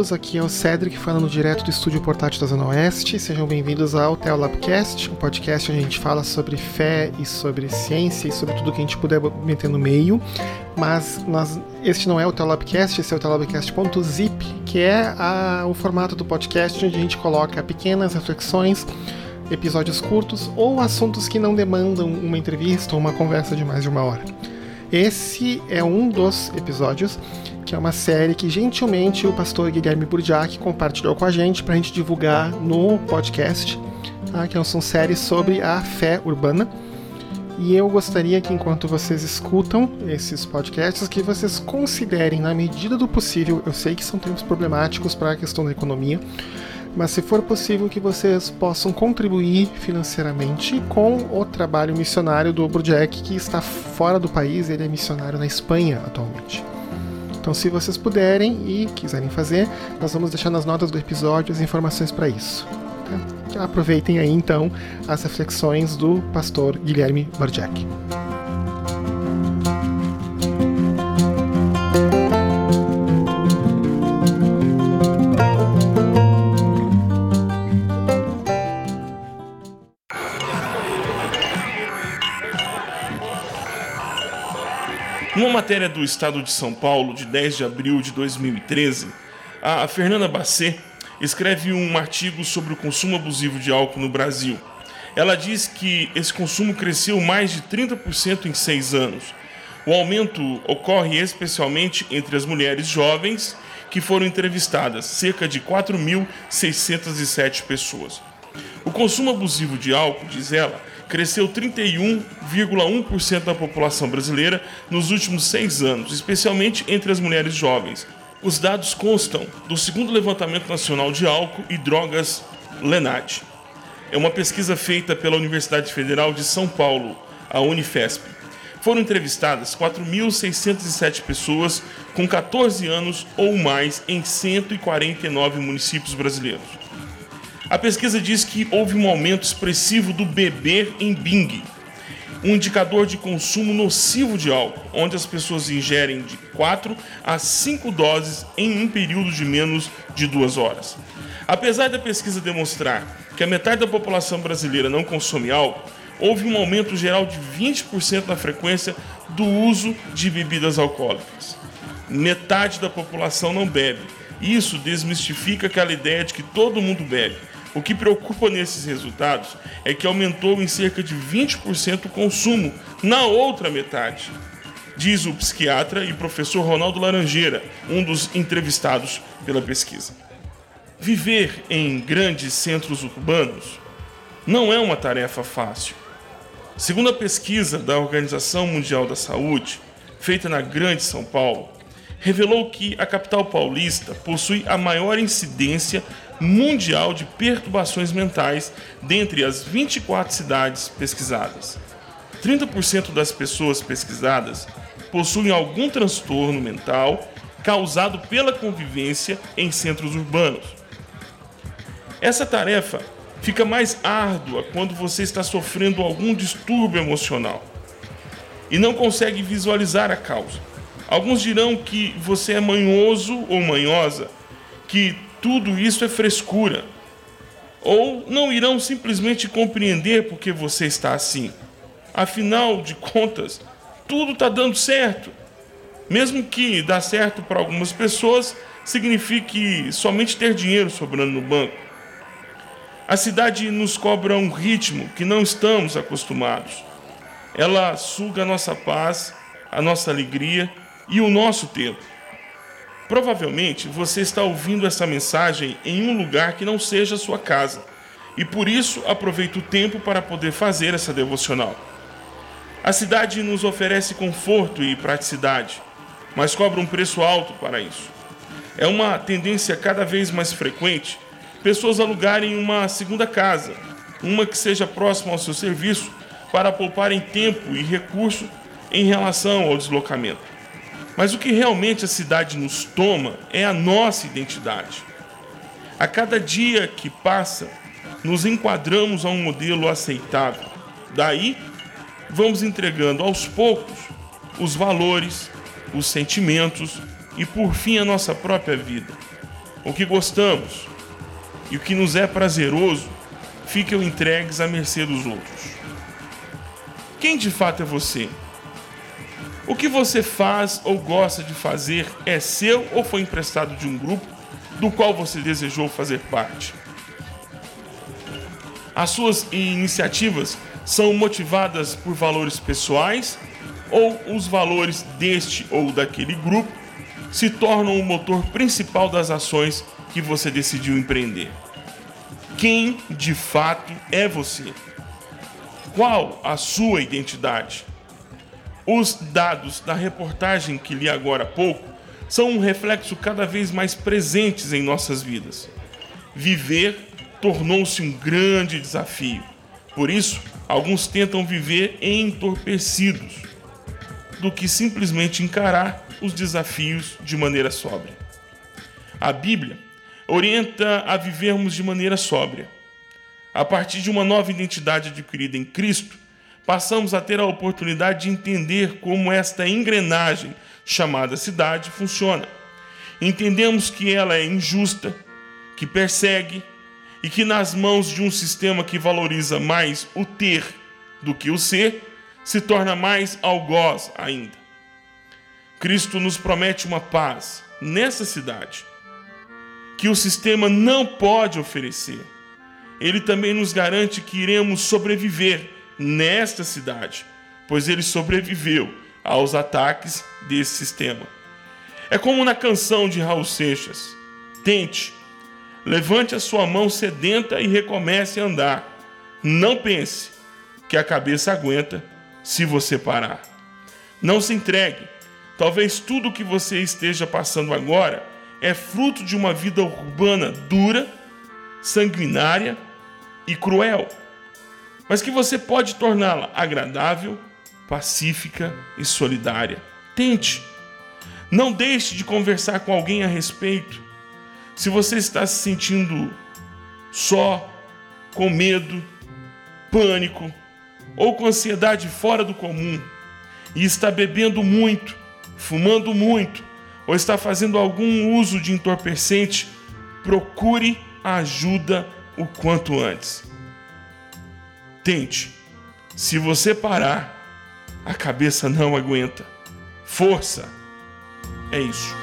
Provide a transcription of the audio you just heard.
todos, aqui é o Cedric falando direto do estúdio portátil da Zona Oeste. Sejam bem-vindos ao Teolabcast, um podcast onde a gente fala sobre fé e sobre ciência e sobre tudo que a gente puder meter no meio. Mas nós, este não é o Teolabcast, esse é o Teolabcast.zip, que é a, o formato do podcast onde a gente coloca pequenas reflexões episódios curtos ou assuntos que não demandam uma entrevista ou uma conversa de mais de uma hora. Esse é um dos episódios que é uma série que gentilmente o pastor Guilherme Burdiak compartilhou com a gente para a gente divulgar no podcast, tá? que são séries sobre a fé urbana. E eu gostaria que enquanto vocês escutam esses podcasts, que vocês considerem, na medida do possível, eu sei que são tempos problemáticos para a questão da economia, mas se for possível que vocês possam contribuir financeiramente com o trabalho missionário do Burjack, que está fora do país, ele é missionário na Espanha atualmente. Então, se vocês puderem e quiserem fazer, nós vamos deixar nas notas do episódio as informações para isso. Tá? Aproveitem aí então as reflexões do pastor Guilherme Barjack. Numa matéria do Estado de São Paulo, de 10 de abril de 2013, a Fernanda Bacê escreve um artigo sobre o consumo abusivo de álcool no Brasil. Ela diz que esse consumo cresceu mais de 30% em seis anos. O aumento ocorre especialmente entre as mulheres jovens que foram entrevistadas, cerca de 4.607 pessoas. O consumo abusivo de álcool, diz ela, cresceu 31,1% da população brasileira nos últimos seis anos, especialmente entre as mulheres jovens. Os dados constam do segundo levantamento nacional de álcool e drogas LENAD. É uma pesquisa feita pela Universidade Federal de São Paulo, a Unifesp. Foram entrevistadas 4.607 pessoas com 14 anos ou mais em 149 municípios brasileiros. A pesquisa diz que houve um aumento expressivo do beber em Bing, um indicador de consumo nocivo de álcool, onde as pessoas ingerem de 4 a 5 doses em um período de menos de duas horas. Apesar da pesquisa demonstrar que a metade da população brasileira não consome álcool, houve um aumento geral de 20% na frequência do uso de bebidas alcoólicas. Metade da população não bebe. Isso desmistifica aquela ideia de que todo mundo bebe. O que preocupa nesses resultados é que aumentou em cerca de 20% o consumo na outra metade, diz o psiquiatra e professor Ronaldo Laranjeira, um dos entrevistados pela pesquisa. Viver em grandes centros urbanos não é uma tarefa fácil. Segundo a pesquisa da Organização Mundial da Saúde, feita na Grande São Paulo, revelou que a capital paulista possui a maior incidência mundial de perturbações mentais dentre as 24 cidades pesquisadas. 30% das pessoas pesquisadas possuem algum transtorno mental causado pela convivência em centros urbanos. Essa tarefa fica mais árdua quando você está sofrendo algum distúrbio emocional e não consegue visualizar a causa. Alguns dirão que você é manhoso ou manhosa, que tudo isso é frescura. Ou não irão simplesmente compreender porque você está assim. Afinal de contas, tudo está dando certo. Mesmo que dá certo para algumas pessoas, signifique somente ter dinheiro sobrando no banco. A cidade nos cobra um ritmo que não estamos acostumados. Ela suga a nossa paz, a nossa alegria e o nosso tempo. Provavelmente você está ouvindo essa mensagem em um lugar que não seja a sua casa e por isso aproveita o tempo para poder fazer essa devocional. A cidade nos oferece conforto e praticidade, mas cobra um preço alto para isso. É uma tendência cada vez mais frequente pessoas alugarem uma segunda casa, uma que seja próxima ao seu serviço, para pouparem tempo e recurso em relação ao deslocamento. Mas o que realmente a cidade nos toma é a nossa identidade. A cada dia que passa, nos enquadramos a um modelo aceitável. Daí, vamos entregando aos poucos os valores, os sentimentos e, por fim, a nossa própria vida. o que gostamos e o que nos é prazeroso ficam entregues à mercê dos outros. Quem de fato é você? O que você faz ou gosta de fazer é seu ou foi emprestado de um grupo do qual você desejou fazer parte? As suas iniciativas são motivadas por valores pessoais ou os valores deste ou daquele grupo se tornam o motor principal das ações que você decidiu empreender? Quem de fato é você? Qual a sua identidade? Os dados da reportagem que li agora há pouco são um reflexo cada vez mais presentes em nossas vidas. Viver tornou-se um grande desafio. Por isso, alguns tentam viver entorpecidos do que simplesmente encarar os desafios de maneira sóbria. A Bíblia orienta a vivermos de maneira sóbria. A partir de uma nova identidade adquirida em Cristo, passamos a ter a oportunidade de entender como esta engrenagem chamada cidade funciona. Entendemos que ela é injusta, que persegue e que, nas mãos de um sistema que valoriza mais o ter do que o ser, se torna mais algoz ainda. Cristo nos promete uma paz nessa cidade que o sistema não pode oferecer. Ele também nos garante que iremos sobreviver nesta cidade, pois ele sobreviveu aos ataques desse sistema. É como na canção de Raul Seixas: Tente, levante a sua mão sedenta e recomece a andar. Não pense que a cabeça aguenta se você parar. Não se entregue. Talvez tudo o que você esteja passando agora é fruto de uma vida urbana dura, sanguinária e cruel, mas que você pode torná-la agradável, pacífica e solidária. Tente. Não deixe de conversar com alguém a respeito. Se você está se sentindo só, com medo, pânico, ou com ansiedade fora do comum e está bebendo muito, fumando muito ou está fazendo algum uso de entorpecente, procure ajuda o quanto antes. Tente. Se você parar, a cabeça não aguenta. Força. É isso.